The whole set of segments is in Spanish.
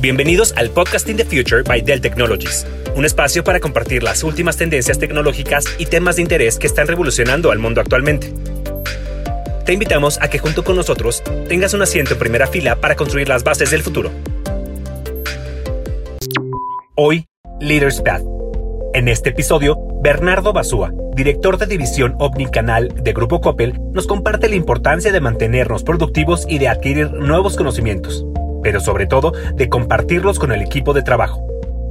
Bienvenidos al Podcasting the Future by Dell Technologies, un espacio para compartir las últimas tendencias tecnológicas y temas de interés que están revolucionando al mundo actualmente. Te invitamos a que junto con nosotros tengas un asiento en primera fila para construir las bases del futuro. Hoy, Leaders Path. En este episodio, Bernardo Basúa, director de división Omnicanal de Grupo Coppel, nos comparte la importancia de mantenernos productivos y de adquirir nuevos conocimientos, pero sobre todo de compartirlos con el equipo de trabajo.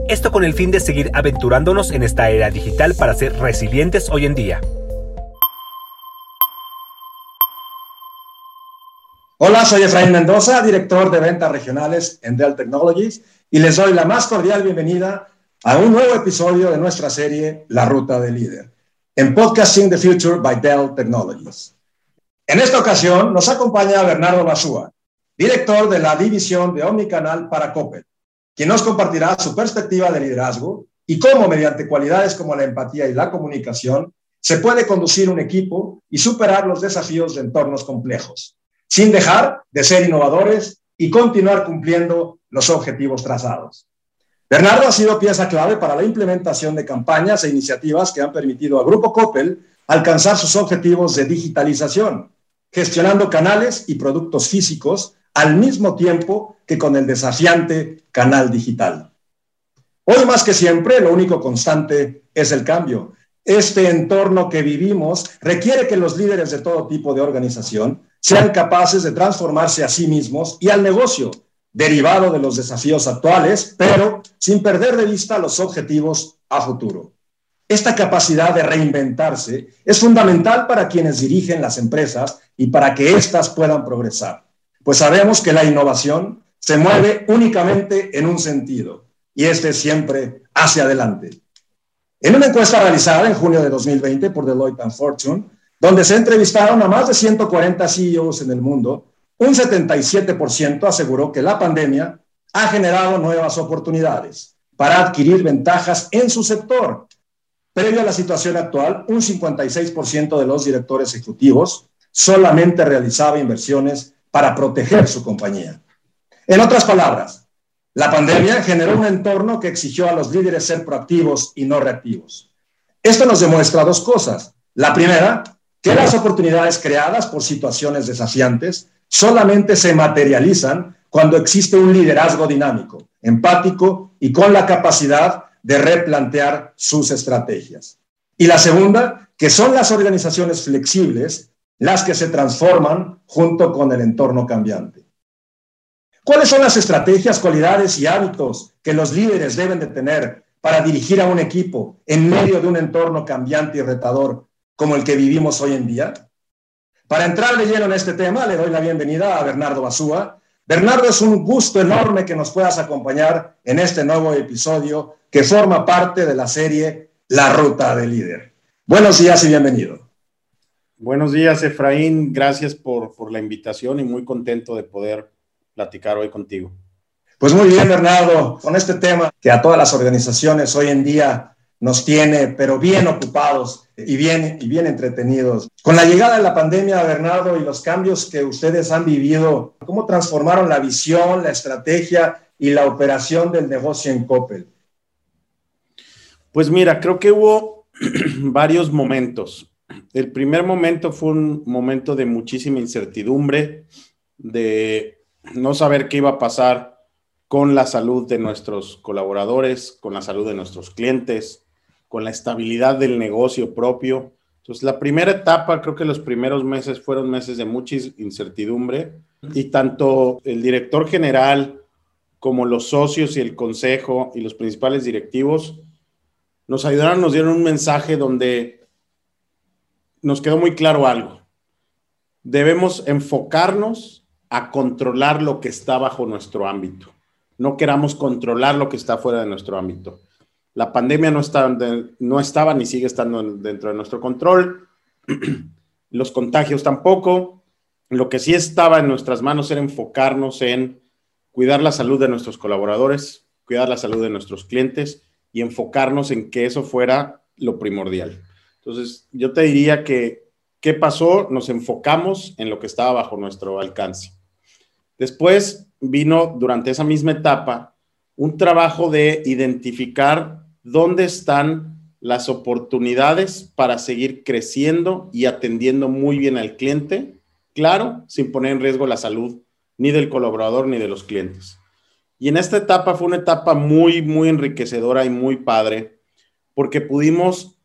Esto con el fin de seguir aventurándonos en esta era digital para ser resilientes hoy en día. Hola, soy Efraín Mendoza, director de ventas regionales en Dell Technologies, y les doy la más cordial bienvenida a un nuevo episodio de nuestra serie La Ruta del Líder, en Podcasting the Future by Dell Technologies. En esta ocasión nos acompaña Bernardo Basúa, director de la división de Omnicanal para Coppel, quien nos compartirá su perspectiva de liderazgo y cómo mediante cualidades como la empatía y la comunicación se puede conducir un equipo y superar los desafíos de entornos complejos sin dejar de ser innovadores y continuar cumpliendo los objetivos trazados. Bernardo ha sido pieza clave para la implementación de campañas e iniciativas que han permitido al Grupo Coppel alcanzar sus objetivos de digitalización, gestionando canales y productos físicos al mismo tiempo que con el desafiante canal digital. Hoy más que siempre, lo único constante es el cambio. Este entorno que vivimos requiere que los líderes de todo tipo de organización sean capaces de transformarse a sí mismos y al negocio, derivado de los desafíos actuales, pero sin perder de vista los objetivos a futuro. Esta capacidad de reinventarse es fundamental para quienes dirigen las empresas y para que éstas puedan progresar, pues sabemos que la innovación se mueve únicamente en un sentido, y este es siempre hacia adelante. En una encuesta realizada en junio de 2020 por Deloitte Fortune, donde se entrevistaron a más de 140 CEOs en el mundo, un 77% aseguró que la pandemia ha generado nuevas oportunidades para adquirir ventajas en su sector. Previo a la situación actual, un 56% de los directores ejecutivos solamente realizaba inversiones para proteger su compañía. En otras palabras, la pandemia generó un entorno que exigió a los líderes ser proactivos y no reactivos. Esto nos demuestra dos cosas. La primera, que las oportunidades creadas por situaciones desafiantes solamente se materializan cuando existe un liderazgo dinámico, empático y con la capacidad de replantear sus estrategias. Y la segunda, que son las organizaciones flexibles las que se transforman junto con el entorno cambiante. ¿Cuáles son las estrategias, cualidades y hábitos que los líderes deben de tener para dirigir a un equipo en medio de un entorno cambiante y retador como el que vivimos hoy en día? Para entrar de lleno en este tema, le doy la bienvenida a Bernardo Basúa. Bernardo, es un gusto enorme que nos puedas acompañar en este nuevo episodio que forma parte de la serie La Ruta del Líder. Buenos días y bienvenido. Buenos días, Efraín. Gracias por, por la invitación y muy contento de poder platicar hoy contigo. Pues muy bien, Bernardo, con este tema que a todas las organizaciones hoy en día nos tiene, pero bien ocupados y bien, y bien entretenidos. Con la llegada de la pandemia, Bernardo, y los cambios que ustedes han vivido, ¿cómo transformaron la visión, la estrategia y la operación del negocio en Coppel? Pues mira, creo que hubo varios momentos. El primer momento fue un momento de muchísima incertidumbre, de no saber qué iba a pasar con la salud de nuestros colaboradores, con la salud de nuestros clientes, con la estabilidad del negocio propio. Entonces, la primera etapa, creo que los primeros meses fueron meses de mucha incertidumbre y tanto el director general como los socios y el consejo y los principales directivos nos ayudaron, nos dieron un mensaje donde nos quedó muy claro algo. Debemos enfocarnos a controlar lo que está bajo nuestro ámbito. No queramos controlar lo que está fuera de nuestro ámbito. La pandemia no, no estaba ni sigue estando dentro de nuestro control. Los contagios tampoco. Lo que sí estaba en nuestras manos era enfocarnos en cuidar la salud de nuestros colaboradores, cuidar la salud de nuestros clientes y enfocarnos en que eso fuera lo primordial. Entonces, yo te diría que, ¿qué pasó? Nos enfocamos en lo que estaba bajo nuestro alcance. Después vino durante esa misma etapa un trabajo de identificar dónde están las oportunidades para seguir creciendo y atendiendo muy bien al cliente, claro, sin poner en riesgo la salud ni del colaborador ni de los clientes. Y en esta etapa fue una etapa muy, muy enriquecedora y muy padre, porque pudimos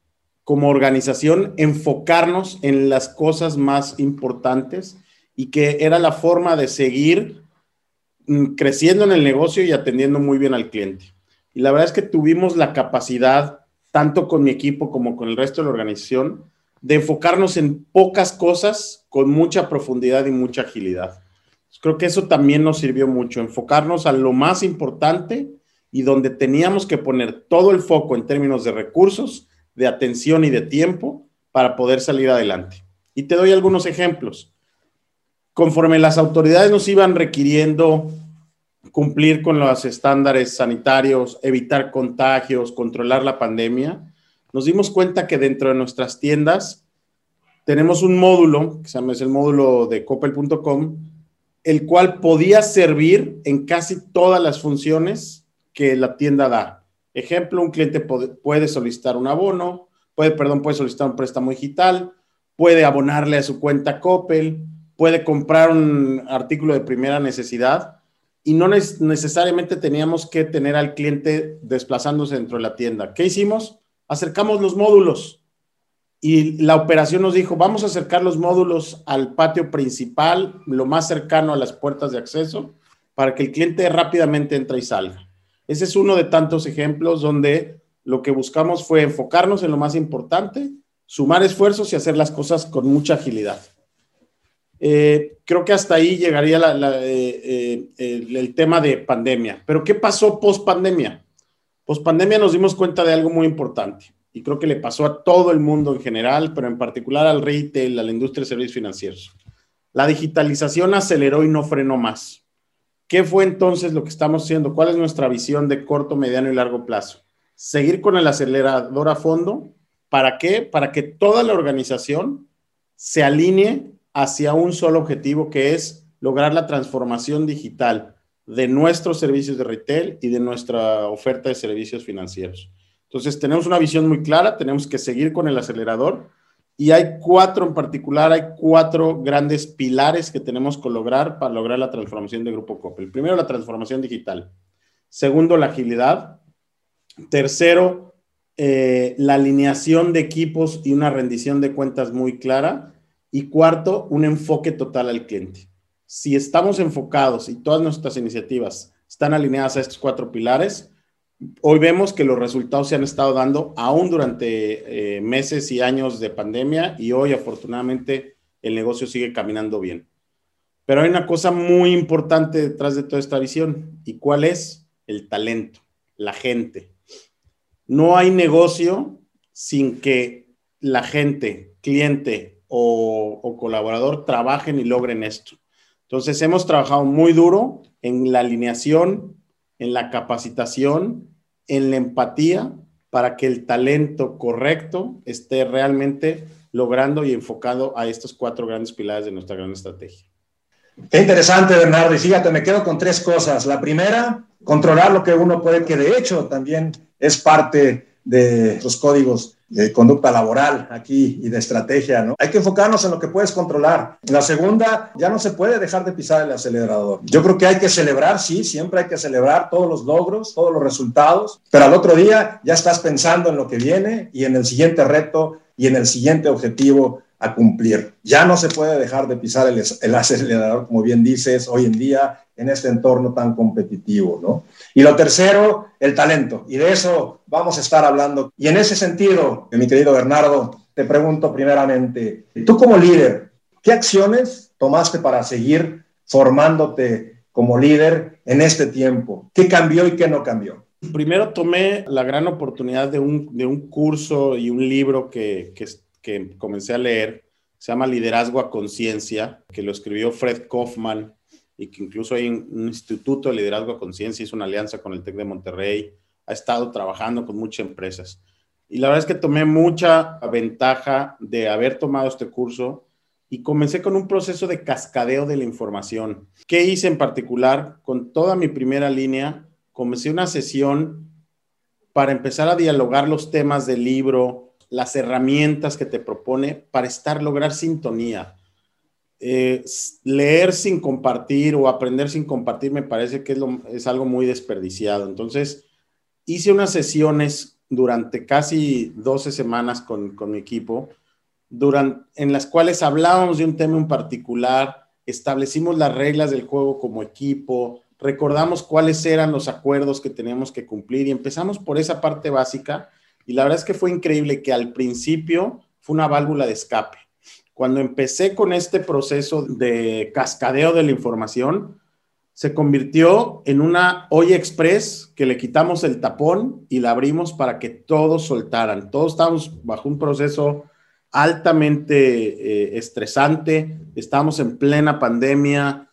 como organización enfocarnos en las cosas más importantes y que era la forma de seguir mm, creciendo en el negocio y atendiendo muy bien al cliente. La verdad es que tuvimos la capacidad, tanto con mi equipo como con el resto de la organización, de enfocarnos en pocas cosas con mucha profundidad y mucha agilidad. Creo que eso también nos sirvió mucho, enfocarnos a lo más importante y donde teníamos que poner todo el foco en términos de recursos, de atención y de tiempo para poder salir adelante. Y te doy algunos ejemplos. Conforme las autoridades nos iban requiriendo cumplir con los estándares sanitarios, evitar contagios, controlar la pandemia, nos dimos cuenta que dentro de nuestras tiendas tenemos un módulo, que se llama es el módulo de copel.com, el cual podía servir en casi todas las funciones que la tienda da. Ejemplo, un cliente puede, solicitar un abono, puede, perdón, puede solicitar un préstamo digital, puede abonarle a su cuenta Coppel, puede comprar un artículo de primera necesidad y no necesariamente teníamos que tener al cliente desplazándose dentro de la tienda. ¿Qué hicimos? Acercamos los módulos y la operación nos dijo, vamos a acercar los módulos al patio principal, lo más cercano a las puertas de acceso, para que el cliente rápidamente entre y salga. Ese es uno de tantos ejemplos donde lo que buscamos fue enfocarnos en lo más importante, sumar esfuerzos y hacer las cosas con mucha agilidad. Eh, creo que hasta ahí llegaría eh, eh, el, tema de pandemia. Pero ¿qué pasó post pandemia? Post pandemia nos dimos cuenta de algo muy importante y creo que le pasó a todo el mundo en general, pero en particular al retail, a la industria de servicios financieros. La digitalización aceleró y no frenó más. ¿Qué fue entonces lo que estamos haciendo? ¿Cuál es nuestra visión de corto, mediano y largo plazo? Seguir con el acelerador a fondo. ¿Para qué? Para que toda la organización se alinee hacia un solo objetivo que es lograr la transformación digital de nuestros servicios de retail y de nuestra oferta de servicios financieros. Entonces, tenemos una visión muy clara, tenemos que seguir con el acelerador y hay cuatro en particular, hay cuatro grandes pilares que tenemos que lograr para lograr la transformación de Grupo Coppel. Primero, la transformación digital. Segundo, la agilidad. Tercero, eh, la alineación de equipos y una rendición de cuentas muy clara. Y cuarto, un enfoque total al cliente. Si estamos enfocados y todas nuestras iniciativas están alineadas a estos cuatro pilares, hoy vemos que los resultados se han estado dando aún durante eh, meses y años de pandemia y hoy afortunadamente el negocio sigue caminando bien. Pero hay una cosa muy importante detrás de toda esta visión y cuál es el talento, la gente. No hay negocio sin que la gente, cliente o, colaborador trabajen y logren esto. Entonces hemos trabajado muy duro en la alineación, en la capacitación en la empatía para que el talento correcto esté realmente logrando y enfocado a estos cuatro grandes pilares de nuestra gran estrategia. Qué interesante, Bernardo. Y fíjate, me quedo con tres cosas. La primera, controlar lo que uno puede, que de hecho también es parte de los códigos de conducta laboral aquí y de estrategia, ¿no? Hay que enfocarnos en lo que puedes controlar. La segunda, ya no se puede dejar de pisar el acelerador. Yo creo que hay que celebrar, sí, siempre hay que celebrar todos los logros, todos los resultados, pero al otro día ya estás pensando en lo que viene y en el siguiente reto y en el siguiente objetivo a cumplir. Ya no se puede dejar de pisar el, el, acelerador, como bien dices, hoy en día en este entorno tan competitivo, ¿no? Y lo tercero, el talento. Y de eso vamos a estar hablando. Y en ese sentido, mi querido Bernardo, te pregunto primeramente, tú como líder, ¿qué acciones tomaste para seguir formándote como líder en este tiempo? ¿Qué cambió y qué no cambió? Primero tomé la gran oportunidad de un, de un curso y un libro que, que, que comencé a leer, se llama Liderazgo a Conciencia, que lo escribió Fred Kaufman y que incluso hay un instituto de liderazgo a conciencia, hizo una alianza con el TEC de Monterrey, ha estado trabajando con muchas empresas. Y la verdad es que tomé mucha ventaja de haber tomado este curso y comencé con un proceso de cascadeo de la información. ¿Qué hice en particular? Con toda mi primera línea, comencé una sesión para empezar a dialogar los temas del libro, las herramientas que te propone para estar, lograr sintonía. Eh, leer sin compartir o aprender sin compartir me parece que es, es algo muy desperdiciado. Entonces, hice unas sesiones durante casi 12 semanas con, con mi equipo durante, en las cuales hablábamos de un tema en particular, establecimos las reglas del juego como equipo, recordamos cuáles eran los acuerdos que teníamos que cumplir y empezamos por esa parte básica y la verdad es que fue increíble que al principio fue una válvula de escape. Cuando empecé con este proceso de cascadeo de la información, se convirtió en una olla express que le quitamos el tapón y la abrimos para que todos soltaran. Todos estábamos bajo un proceso altamente eh, estresante, estábamos en plena pandemia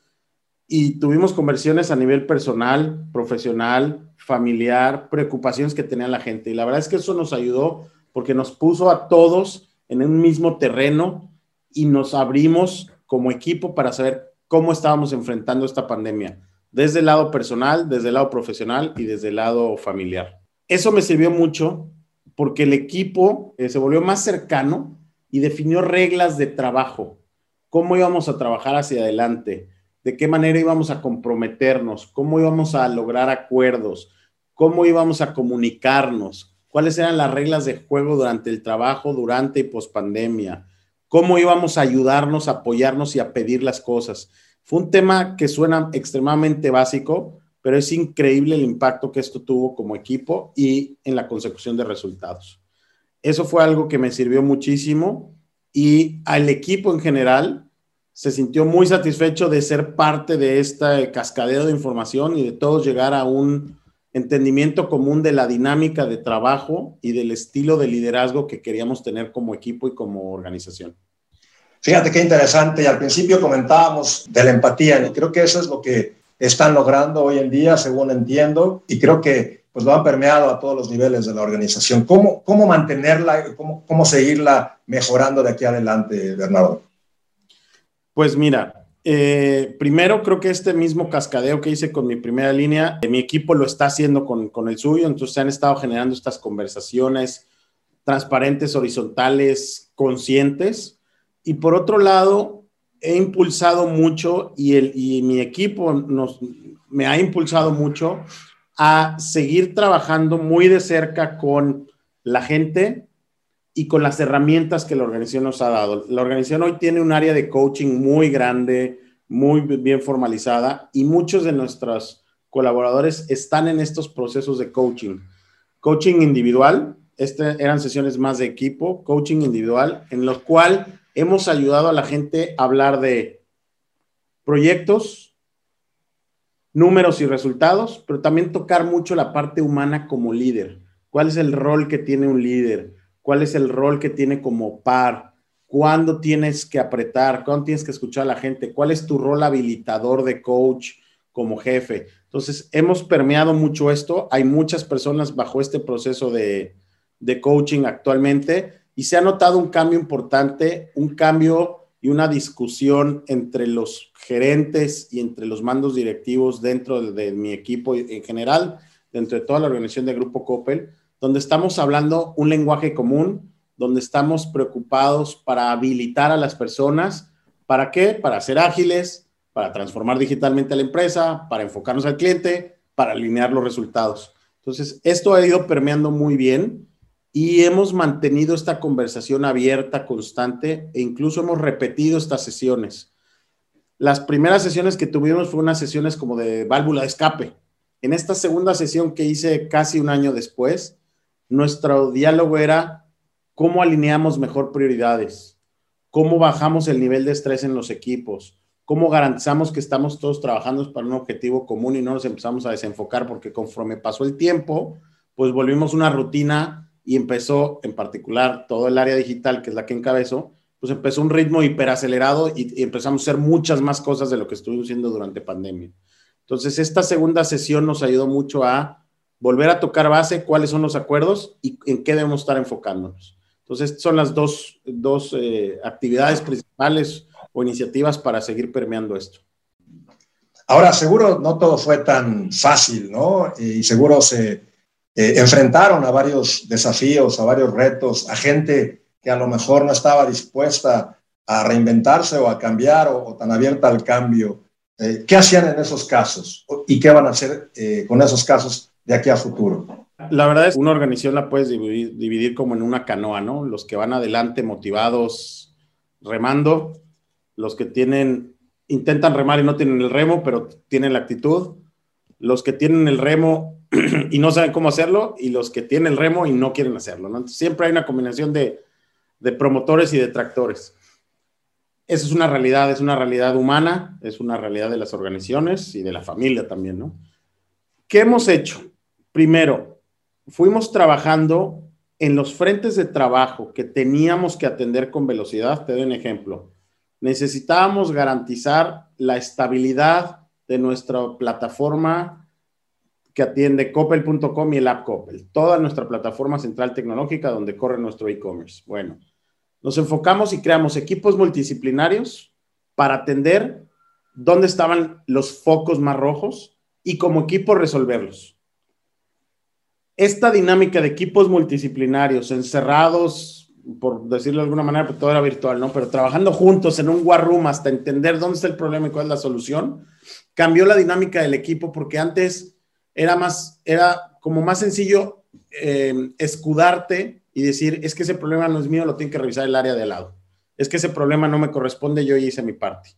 y tuvimos conversiones a nivel personal, profesional, familiar, preocupaciones que tenía la gente. Y la verdad es que eso nos ayudó porque nos puso a todos en un mismo terreno y nos abrimos como equipo para saber cómo estábamos enfrentando esta pandemia, desde el lado personal, desde el lado profesional y desde el lado familiar. Eso me sirvió mucho porque el equipo eh, se volvió más cercano y definió reglas de trabajo, cómo íbamos a trabajar hacia adelante, de qué manera íbamos a comprometernos, cómo íbamos a lograr acuerdos, cómo íbamos a comunicarnos, cuáles eran las reglas de juego durante el trabajo, durante y pospandemia, cómo íbamos a ayudarnos, a apoyarnos y a pedir las cosas. Fue un tema que suena extremadamente básico, pero es increíble el impacto que esto tuvo como equipo y en la consecución de resultados. Eso fue algo que me sirvió muchísimo y al equipo en general se sintió muy satisfecho de ser parte de este cascadeo de información y de todos llegar a un entendimiento común de la dinámica de trabajo y del estilo de liderazgo que queríamos tener como equipo y como organización. Fíjate qué interesante. Y al principio comentábamos de la empatía y creo que eso es lo que están logrando hoy en día, según entiendo. Y creo que pues lo han permeado a todos los niveles de la organización. ¿Cómo, cómo mantenerla, cómo, cómo seguirla mejorando de aquí adelante, Bernardo? Pues mira, eh, primero creo que este mismo cascadeo que hice con mi primera línea, mi equipo lo está haciendo con, con el suyo, entonces se han estado generando estas conversaciones transparentes, horizontales, conscientes. Y por otro lado, he impulsado mucho y, el, y mi equipo nos, me ha impulsado mucho a seguir trabajando muy de cerca con la gente y con las herramientas que la organización nos ha dado. La organización hoy tiene un área de coaching muy grande, muy bien formalizada y muchos de nuestros colaboradores están en estos procesos de coaching. Coaching individual, este eran sesiones más de equipo, coaching individual, en lo cual hemos ayudado a la gente a hablar de proyectos, números y resultados, pero también tocar mucho la parte humana como líder. ¿Cuál es el rol que tiene un líder? ¿Cuál es el rol que tiene como par? ¿Cuándo tienes que apretar? ¿Cuándo tienes que escuchar a la gente? ¿Cuál es tu rol habilitador de coach como jefe? Entonces, hemos permeado mucho esto. Hay muchas personas bajo este proceso de, de coaching actualmente y se ha notado un cambio importante, un cambio y una discusión entre los gerentes y entre los mandos directivos dentro de, mi equipo en general, dentro de toda la organización de Grupo Coppel, donde estamos hablando un lenguaje común, donde estamos preocupados para habilitar a las personas. ¿Para qué? Para ser ágiles, para transformar digitalmente a la empresa, para enfocarnos al cliente, para alinear los resultados. Entonces, esto ha ido permeando muy bien y hemos mantenido esta conversación abierta, constante, e incluso hemos repetido estas sesiones. Las primeras sesiones que tuvimos fueron unas sesiones como de válvula de escape. En esta segunda sesión que hice casi un año después, nuestro diálogo era cómo alineamos mejor prioridades, cómo bajamos el nivel de estrés en los equipos, cómo garantizamos que estamos todos trabajando para un objetivo común y no nos empezamos a desenfocar porque conforme pasó el tiempo, pues volvimos una rutina y empezó en particular todo el área digital, que es la que encabezo, pues empezó un ritmo hiperacelerado y, y empezamos a hacer muchas más cosas de lo que estuvimos haciendo durante pandemia. Entonces, esta segunda sesión nos ayudó mucho a volver a tocar base, cuáles son los acuerdos y en qué debemos estar enfocándonos. Entonces, son las dos, dos eh, actividades principales o iniciativas para seguir permeando esto. Ahora, seguro no todo fue tan fácil, ¿no? Y seguro se eh, enfrentaron a varios desafíos, a varios retos, a gente que a lo mejor no estaba dispuesta a reinventarse o a cambiar o, tan abierta al cambio. Eh, ¿Qué hacían en esos casos y qué van a hacer eh, con esos casos de aquí a futuro? La verdad es que una organización la puedes dividir, como en una canoa, ¿no? Los que van adelante motivados remando, los que tienen intentan remar y no tienen el remo, pero tienen la actitud, los que tienen el remo y no saben cómo hacerlo, y los que tienen el remo y no quieren hacerlo. ¿no? siempre hay una combinación de, de promotores y detractores. Esa es una realidad, es una realidad humana, es una realidad de las organizaciones y de la familia también, ¿no? ¿Qué hemos hecho? Primero, fuimos trabajando en los frentes de trabajo que teníamos que atender con velocidad. Te doy un ejemplo necesitábamos garantizar la estabilidad de nuestra plataforma que atiende coppel.com y el app Coppel, toda nuestra plataforma central tecnológica donde corre nuestro e-commerce. Bueno, nos enfocamos y creamos equipos multidisciplinarios para atender dónde estaban los focos más rojos y como equipo resolverlos. Esta dinámica de equipos multidisciplinarios encerrados por decirlo de alguna manera, pues todo era virtual, ¿no? Pero trabajando juntos en un war room hasta entender dónde está el problema y cuál es la solución, cambió la dinámica del equipo porque antes era más, era como más sencillo eh, escudarte y decir, es que ese problema no es mío, lo tiene que revisar el área de al lado. Es que ese problema no me corresponde, yo hice mi parte.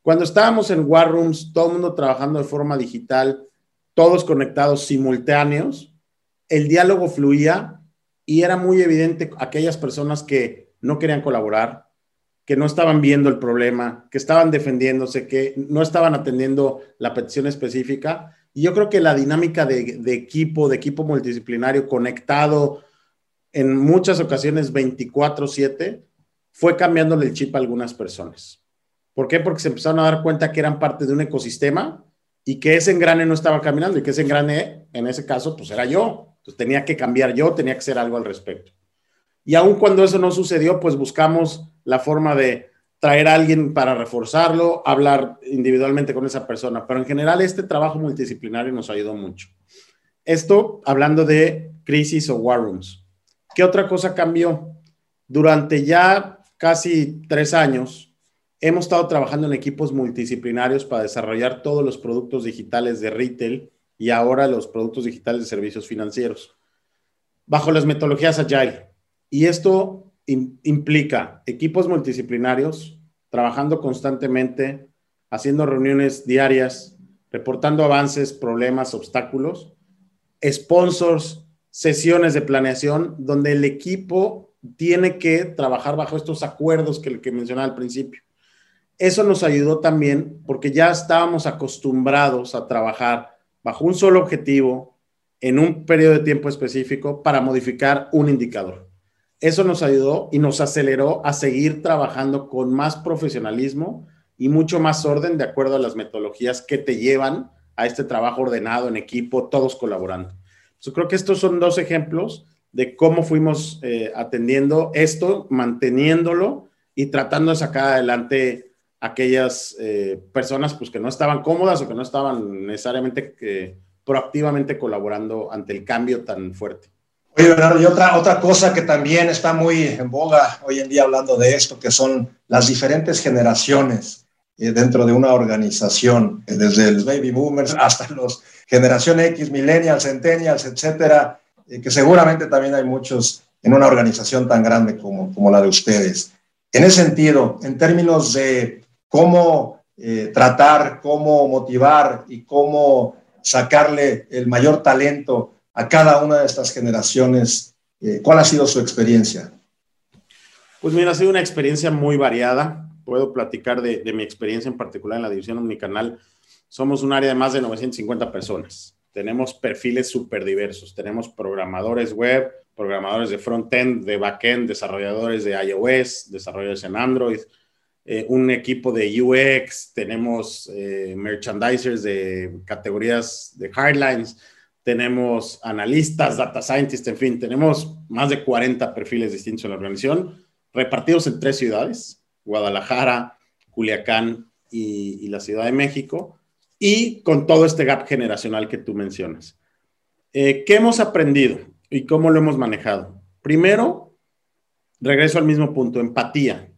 Cuando estábamos en war rooms, todo el mundo trabajando de forma digital, todos conectados simultáneos, el diálogo fluía y era muy evidente aquellas personas que no querían colaborar, que no estaban viendo el problema, que estaban defendiéndose, que no estaban atendiendo la petición específica. Y yo creo que la dinámica de, equipo, de equipo multidisciplinario conectado en muchas ocasiones 24/7, fue cambiándole el chip a algunas personas. ¿Por qué? Porque se empezaron a dar cuenta que eran parte de un ecosistema y que ese engrane no estaba caminando y que ese engrane, en ese caso, pues era yo. Entonces tenía que cambiar yo, tenía que hacer algo al respecto. Y aun cuando eso no sucedió, pues buscamos la forma de traer a alguien para reforzarlo, hablar individualmente con esa persona. Pero en general este trabajo multidisciplinario nos ayudó mucho. Esto hablando de crisis o war rooms. ¿Qué otra cosa cambió? Durante ya casi tres años, hemos estado trabajando en equipos multidisciplinarios para desarrollar todos los productos digitales de retail y ahora los productos digitales de servicios financieros, bajo las metodologías Agile. Y esto implica equipos multidisciplinarios, trabajando constantemente, haciendo reuniones diarias, reportando avances, problemas, obstáculos, sponsors, sesiones de planeación, donde el equipo tiene que trabajar bajo estos acuerdos que, que mencionaba al principio. Eso nos ayudó también porque ya estábamos acostumbrados a trabajar bajo un solo objetivo en un periodo de tiempo específico para modificar un indicador. Eso nos ayudó y nos aceleró a seguir trabajando con más profesionalismo y mucho más orden de acuerdo a las metodologías que te llevan a este trabajo ordenado en equipo, todos colaborando. Yo creo que estos son dos ejemplos de cómo fuimos eh, atendiendo esto, manteniéndolo y tratando de sacar adelante aquellas eh, personas pues, que no estaban cómodas o que no estaban necesariamente eh, proactivamente colaborando ante el cambio tan fuerte. Oye, Bernardo, y otra, otra cosa que también está muy en boga hoy en día hablando de esto, que son las diferentes generaciones eh, dentro de una organización, desde los baby boomers hasta los generación X, millennials, centennials, etcétera, que seguramente también hay muchos en una organización tan grande como, como la de ustedes. En ese sentido, en términos de cómo eh, tratar, cómo motivar y cómo sacarle el mayor talento a cada una de estas generaciones. Eh, ¿Cuál ha sido su experiencia? Pues mira, ha sido una experiencia muy variada. Puedo platicar de, mi experiencia en particular en la división omnicanal. Somos un área de más de 950 personas. Tenemos perfiles súper diversos. Tenemos programadores web, programadores de front-end, de back-end, desarrolladores de iOS, desarrolladores en Android, eh, un equipo de UX, tenemos eh, merchandisers de categorías de hardlines, tenemos analistas, data scientists, en fin, tenemos más de 40 perfiles distintos en la organización, repartidos en tres ciudades, Guadalajara, Culiacán y, la Ciudad de México, y con todo este gap generacional que tú mencionas. Eh, ¿Qué hemos aprendido y cómo lo hemos manejado? Primero, regreso al mismo punto, empatía.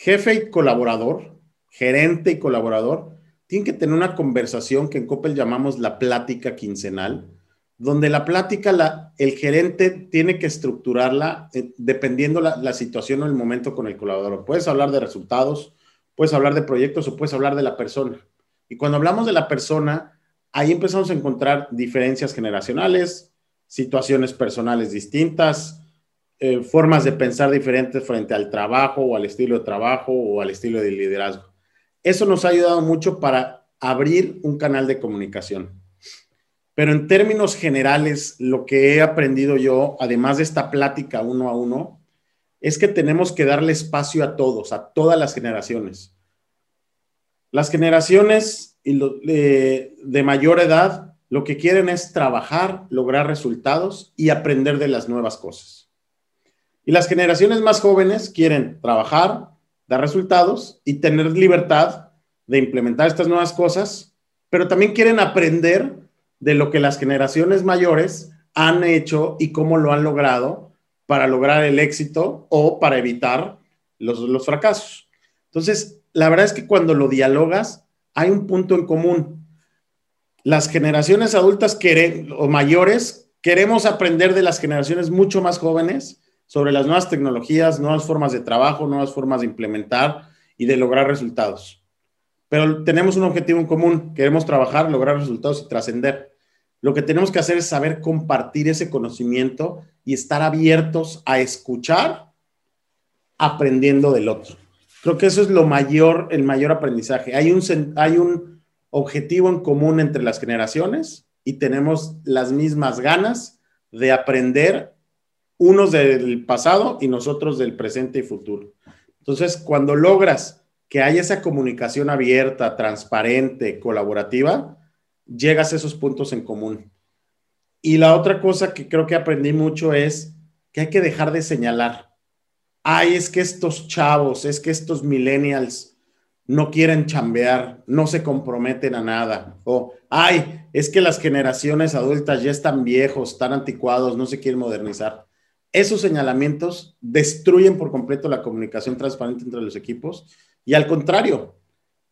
Jefe y colaborador, gerente y colaborador, tienen que tener una conversación que en Coppel llamamos la plática quincenal, donde la plática, el gerente tiene que estructurarla eh, dependiendo la, la situación o el momento con el colaborador. Puedes hablar de resultados, puedes hablar de proyectos o puedes hablar de la persona. Y cuando hablamos de la persona, ahí empezamos a encontrar diferencias generacionales, situaciones personales distintas, eh, formas de pensar diferentes frente al trabajo o al estilo de trabajo o al estilo de liderazgo. Eso nos ha ayudado mucho para abrir un canal de comunicación. Pero en términos generales, lo que he aprendido yo, además de esta plática uno a uno, es que tenemos que darle espacio a todos, a todas las generaciones. Las generaciones de, mayor edad lo que quieren es trabajar, lograr resultados y aprender de las nuevas cosas. Y las generaciones más jóvenes quieren trabajar, dar resultados y tener libertad de implementar estas nuevas cosas, pero también quieren aprender de lo que las generaciones mayores han hecho y cómo lo han logrado para lograr el éxito o para evitar los, los fracasos. Entonces, la verdad es que cuando lo dialogas, hay un punto en común. Las generaciones adultas o mayores queremos aprender de las generaciones mucho más jóvenes sobre las nuevas tecnologías, nuevas formas de trabajo, nuevas formas de implementar y de lograr resultados. Pero tenemos un objetivo en común, queremos trabajar, lograr resultados y trascender. Lo que tenemos que hacer es saber compartir ese conocimiento y estar abiertos a escuchar aprendiendo del otro. Creo que eso es lo mayor, el mayor aprendizaje. Hay un, hay un objetivo en común entre las generaciones y tenemos las mismas ganas de aprender unos del pasado y nosotros del presente y futuro. Entonces, cuando logras que haya esa comunicación abierta, transparente, colaborativa, llegas a esos puntos en común. Y la otra cosa que creo que aprendí mucho es que hay que dejar de señalar ay, es que estos chavos, es que estos millennials no quieren chambear, no se comprometen a nada. O, ay, es que las generaciones adultas ya están viejos, están anticuados, no se quieren modernizar. Esos señalamientos destruyen por completo la comunicación transparente entre los equipos y al contrario,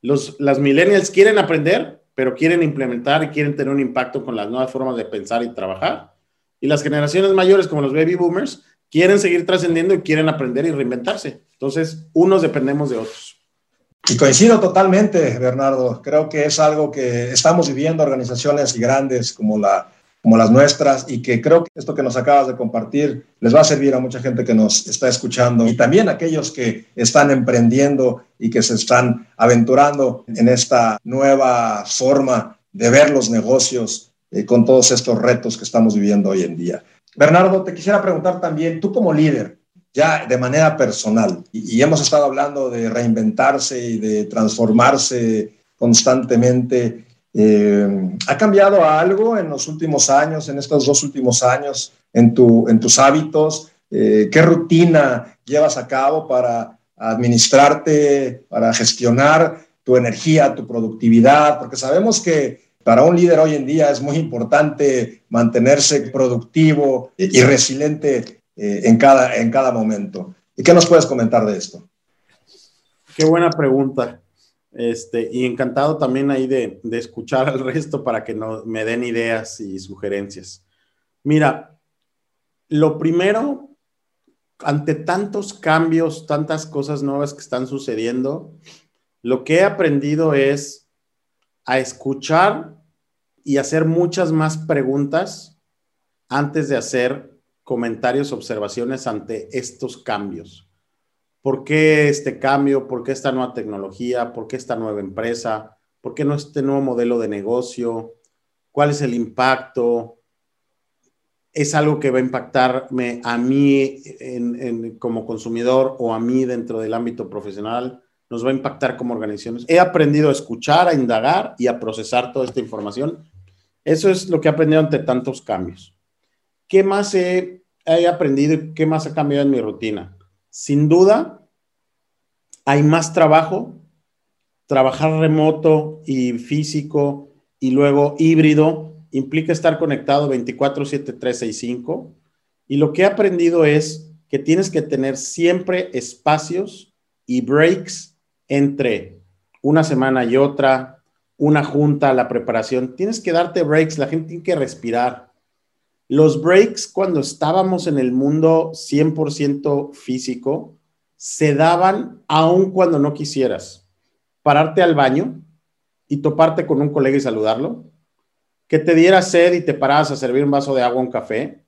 los, las millennials quieren aprender, pero quieren implementar y quieren tener un impacto con las nuevas formas de pensar y trabajar. Y las generaciones mayores, como los baby boomers, quieren seguir trascendiendo y quieren aprender y reinventarse. Entonces, unos dependemos de otros. Y coincido totalmente, Bernardo. Creo que es algo que estamos viviendo organizaciones grandes como, la, como las nuestras y que creo que esto que nos acabas de compartir les va a servir a mucha gente que nos está escuchando y también a aquellos que están emprendiendo y que se están aventurando en esta nueva forma de ver los negocios eh, con todos estos retos que estamos viviendo hoy en día. Bernardo, te quisiera preguntar también, tú como líder, ya de manera personal, y, hemos estado hablando de reinventarse y de transformarse constantemente, eh, ¿ha cambiado algo en los últimos años, en estos dos últimos años, en, tu, en tus hábitos? Eh, ¿Qué rutina llevas a cabo para administrarte, para gestionar tu energía, tu productividad? Porque sabemos que para un líder hoy en día es muy importante mantenerse productivo y resiliente eh, en cada momento. ¿Y qué nos puedes comentar de esto? Qué buena pregunta. Este, y encantado también ahí de, de escuchar al resto para que me den ideas y sugerencias. Mira, lo primero, ante tantos cambios, tantas cosas nuevas que están sucediendo, lo que he aprendido es a escuchar y hacer muchas más preguntas antes de hacer comentarios, observaciones ante estos cambios. ¿Por qué este cambio? ¿Por qué esta nueva tecnología? ¿Por qué esta nueva empresa? ¿Por qué no este nuevo modelo de negocio? ¿Cuál es el impacto? ¿Es algo que va a impactarme a mí como consumidor o a mí dentro del ámbito profesional? ¿Nos va a impactar como organizaciones? He aprendido a escuchar, a indagar y a procesar toda esta información eso es lo que he aprendido ante tantos cambios. ¿Qué más he, aprendido y qué más ha cambiado en mi rutina? Sin duda, hay más trabajo trabajar remoto y físico y luego híbrido implica estar conectado 24/7/365 y lo que he aprendido es que tienes que tener siempre espacios y breaks entre una semana y otra, una junta, la preparación. Tienes que darte breaks, la gente tiene que respirar. Los breaks cuando estábamos en el mundo 100% físico se daban aun cuando no quisieras. Pararte al baño y toparte con un colega y saludarlo, que te diera sed y te pararas a servir un vaso de agua o un café,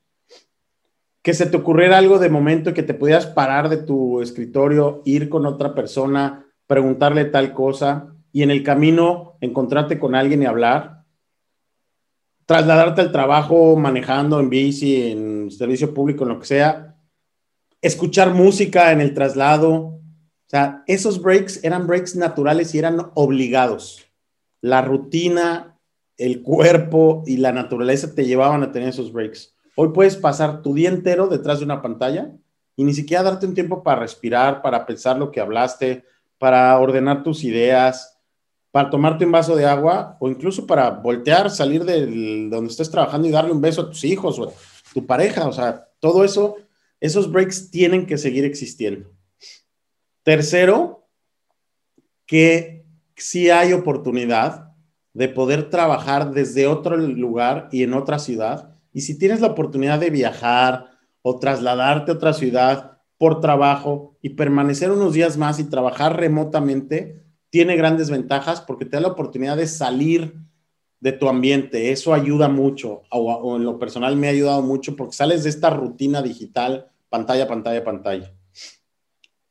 que se te ocurriera algo de momento y que te pudieras parar de tu escritorio, ir con otra persona, preguntarle tal cosa y en el camino encontrarte con alguien y hablar, trasladarte al trabajo manejando en bici, en servicio público, en lo que sea, escuchar música en el traslado. O sea, esos breaks eran breaks naturales y eran obligados. La rutina, el cuerpo y la naturaleza te llevaban a tener esos breaks. Hoy puedes pasar tu día entero detrás de una pantalla y ni siquiera darte un tiempo para respirar, para pensar lo que hablaste, para ordenar tus ideas, para tomarte un vaso de agua o incluso para voltear, salir de donde estés trabajando y darle un beso a tus hijos o a tu pareja. O sea, todo eso, esos breaks tienen que seguir existiendo. Tercero, que si hay oportunidad de poder trabajar desde otro lugar y en otra ciudad y si tienes la oportunidad de viajar o trasladarte a otra ciudad por trabajo y permanecer unos días más y trabajar remotamente, tiene grandes ventajas porque te da la oportunidad de salir de tu ambiente. Eso ayuda mucho, o, en lo personal me ha ayudado mucho porque sales de esta rutina digital, pantalla, pantalla, pantalla.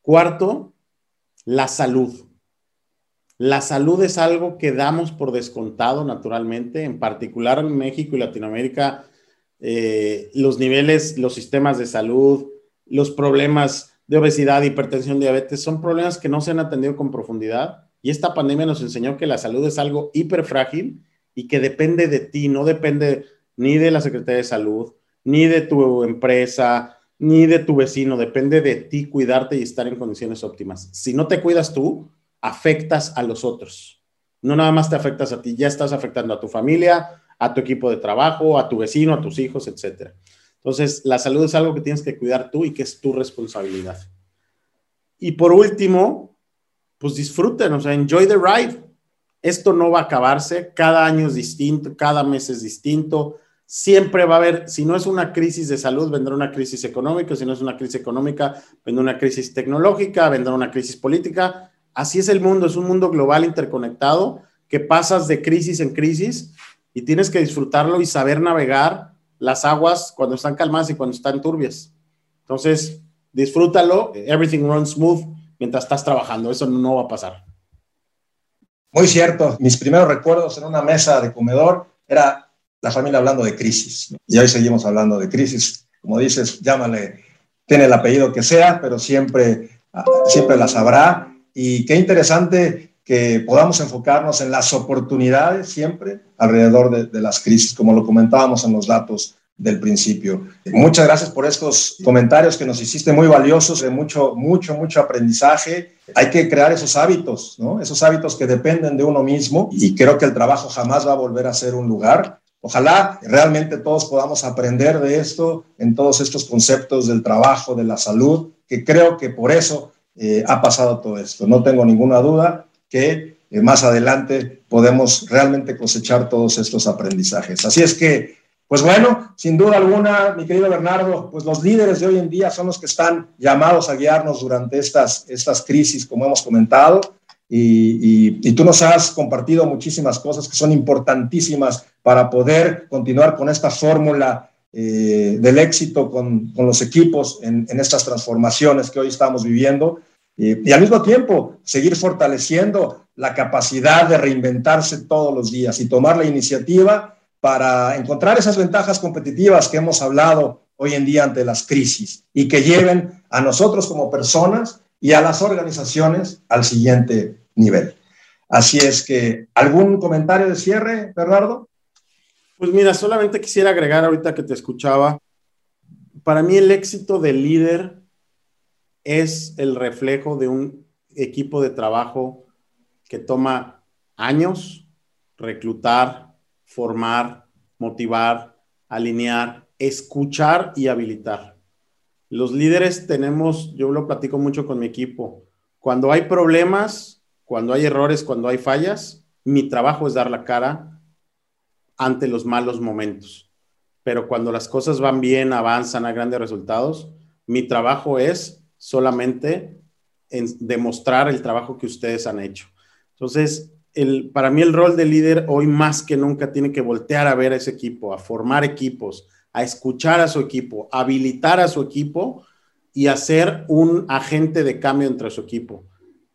Cuarto, la salud. La salud es algo que damos por descontado naturalmente, en particular en México y Latinoamérica eh, los niveles, los sistemas de salud, los problemas de obesidad, hipertensión, diabetes, son problemas que no se han atendido con profundidad. Y esta pandemia nos enseñó que la salud es algo hiper frágil y que depende de ti, no depende ni de la Secretaría de Salud, ni de tu empresa, ni de tu vecino, depende de ti cuidarte y estar en condiciones óptimas. Si no te cuidas tú, afectas a los otros. No nada más te afectas a ti, ya estás afectando a tu familia, a tu equipo de trabajo, a tu vecino, a tus hijos, etc. Entonces, la salud es algo que tienes que cuidar tú y que es tu responsabilidad. Y por último, pues disfruten, o sea, enjoy the ride. Esto no va a acabarse, cada año es distinto, cada mes es distinto. Siempre va a haber, si no es una crisis de salud, vendrá una crisis económica, si no es una crisis económica, vendrá una crisis tecnológica, vendrá una crisis política. Así es el mundo, es un mundo global interconectado que pasas de crisis en crisis y tienes que disfrutarlo y saber navegar las aguas cuando están calmadas y cuando están turbias. Entonces, disfrútalo, everything runs smooth mientras estás trabajando, eso no va a pasar. Muy cierto, mis primeros recuerdos en una mesa de comedor era la familia hablando de crisis. Y hoy seguimos hablando de crisis. Como dices, llámale, tiene el apellido que sea, pero siempre, siempre la sabrá. Y qué interesante que podamos enfocarnos en las oportunidades siempre alrededor de, las crisis, como lo comentábamos en los datos del principio. Muchas gracias por estos comentarios que nos hiciste muy valiosos, de mucho, mucho, mucho aprendizaje. Hay que crear esos hábitos, ¿no? Esos hábitos que dependen de uno mismo y creo que el trabajo jamás va a volver a ser un lugar. Ojalá realmente todos podamos aprender de esto en todos estos conceptos del trabajo, de la salud, que creo que por eso eh, ha pasado todo esto. No tengo ninguna duda que eh, más adelante podemos realmente cosechar todos estos aprendizajes. Así es que, pues bueno, sin duda alguna, mi querido Bernardo, pues los líderes de hoy en día son los que están llamados a guiarnos durante estas, estas crisis, como hemos comentado, y, tú nos has compartido muchísimas cosas que son importantísimas para poder continuar con esta fórmula eh, del éxito con, con los equipos en, en, estas transformaciones que hoy estamos viviendo. Y, al mismo tiempo seguir fortaleciendo la capacidad de reinventarse todos los días y tomar la iniciativa para encontrar esas ventajas competitivas que hemos hablado hoy en día ante las crisis y que lleven a nosotros como personas y a las organizaciones al siguiente nivel. Así es que, ¿algún comentario de cierre, Bernardo? Pues mira, solamente quisiera agregar ahorita que te escuchaba, para mí el éxito del líder es el reflejo de un equipo de trabajo que toma años reclutar, formar, motivar, alinear, escuchar y habilitar. Los líderes tenemos, yo lo platico mucho con mi equipo, cuando hay problemas, cuando hay errores, cuando hay fallas, mi trabajo es dar la cara ante los malos momentos. Pero cuando las cosas van bien, avanzan a grandes resultados, mi trabajo es solamente en demostrar el trabajo que ustedes han hecho. Entonces, el, para mí el rol de líder hoy más que nunca tiene que voltear a ver a ese equipo, a formar equipos, a escuchar a su equipo, a habilitar a su equipo y a ser un agente de cambio entre su equipo.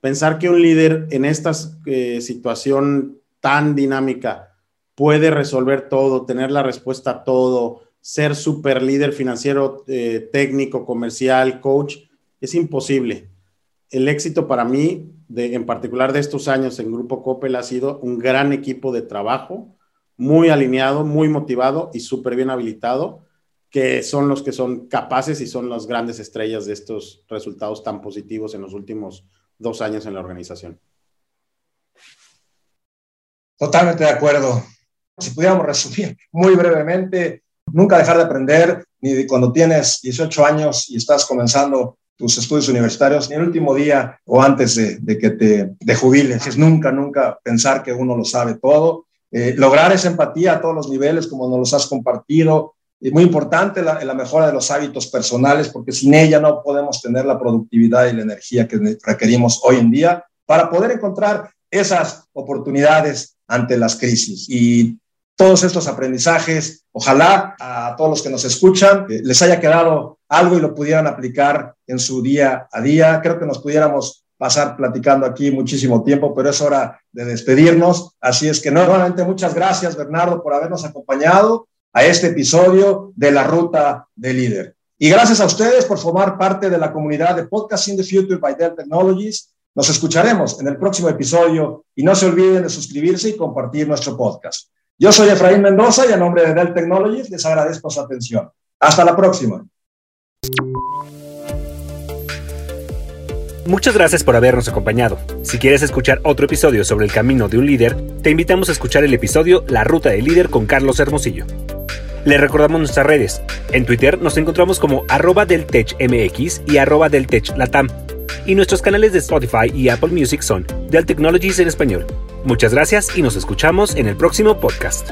Pensar que un líder en esta eh, situación tan dinámica puede resolver todo, tener la respuesta a todo, ser super líder financiero, eh, técnico, comercial, coach, es imposible. El éxito para mí, en particular de estos años en Grupo Coppel, ha sido un gran equipo de trabajo, muy alineado, muy motivado y súper bien habilitado, que son los que son capaces y son las grandes estrellas de estos resultados tan positivos en los últimos dos años en la organización. Totalmente de acuerdo. Si pudiéramos resumir muy brevemente, nunca dejar de aprender, ni cuando tienes 18 años y estás comenzando tus estudios universitarios, ni el último día o antes de, que te de jubiles. Es nunca, nunca pensar que uno lo sabe todo eh, lograr esa empatía a todos los niveles, como nos los has compartido. Es muy importante la, la, mejora de los hábitos personales, porque sin ella no podemos tener la productividad y la energía que requerimos hoy en día para poder encontrar esas oportunidades ante las crisis. Y todos estos aprendizajes, ojalá a todos los que nos escuchan eh, les haya quedado algo y lo pudieran aplicar en su día a día. Creo que nos pudiéramos pasar platicando aquí muchísimo tiempo, pero es hora de despedirnos. Así es que nuevamente muchas gracias, Bernardo, por habernos acompañado a este episodio de La Ruta del Líder. Y gracias a ustedes por formar parte de la comunidad de Podcast in the Future by Dell Technologies. Nos escucharemos en el próximo episodio y no se olviden de suscribirse y compartir nuestro podcast. Yo soy Efraín Mendoza y a nombre de Dell Technologies les agradezco su atención. Hasta la próxima. Muchas gracias por habernos acompañado. Si quieres escuchar otro episodio sobre el camino de un líder, te invitamos a escuchar el episodio La Ruta del Líder con Carlos Hermosillo. Le recordamos nuestras redes. En Twitter nos encontramos como arroba del y arroba del. Y nuestros canales de Spotify y Apple Music son Del Technologies en español. Muchas gracias y nos escuchamos en el próximo podcast.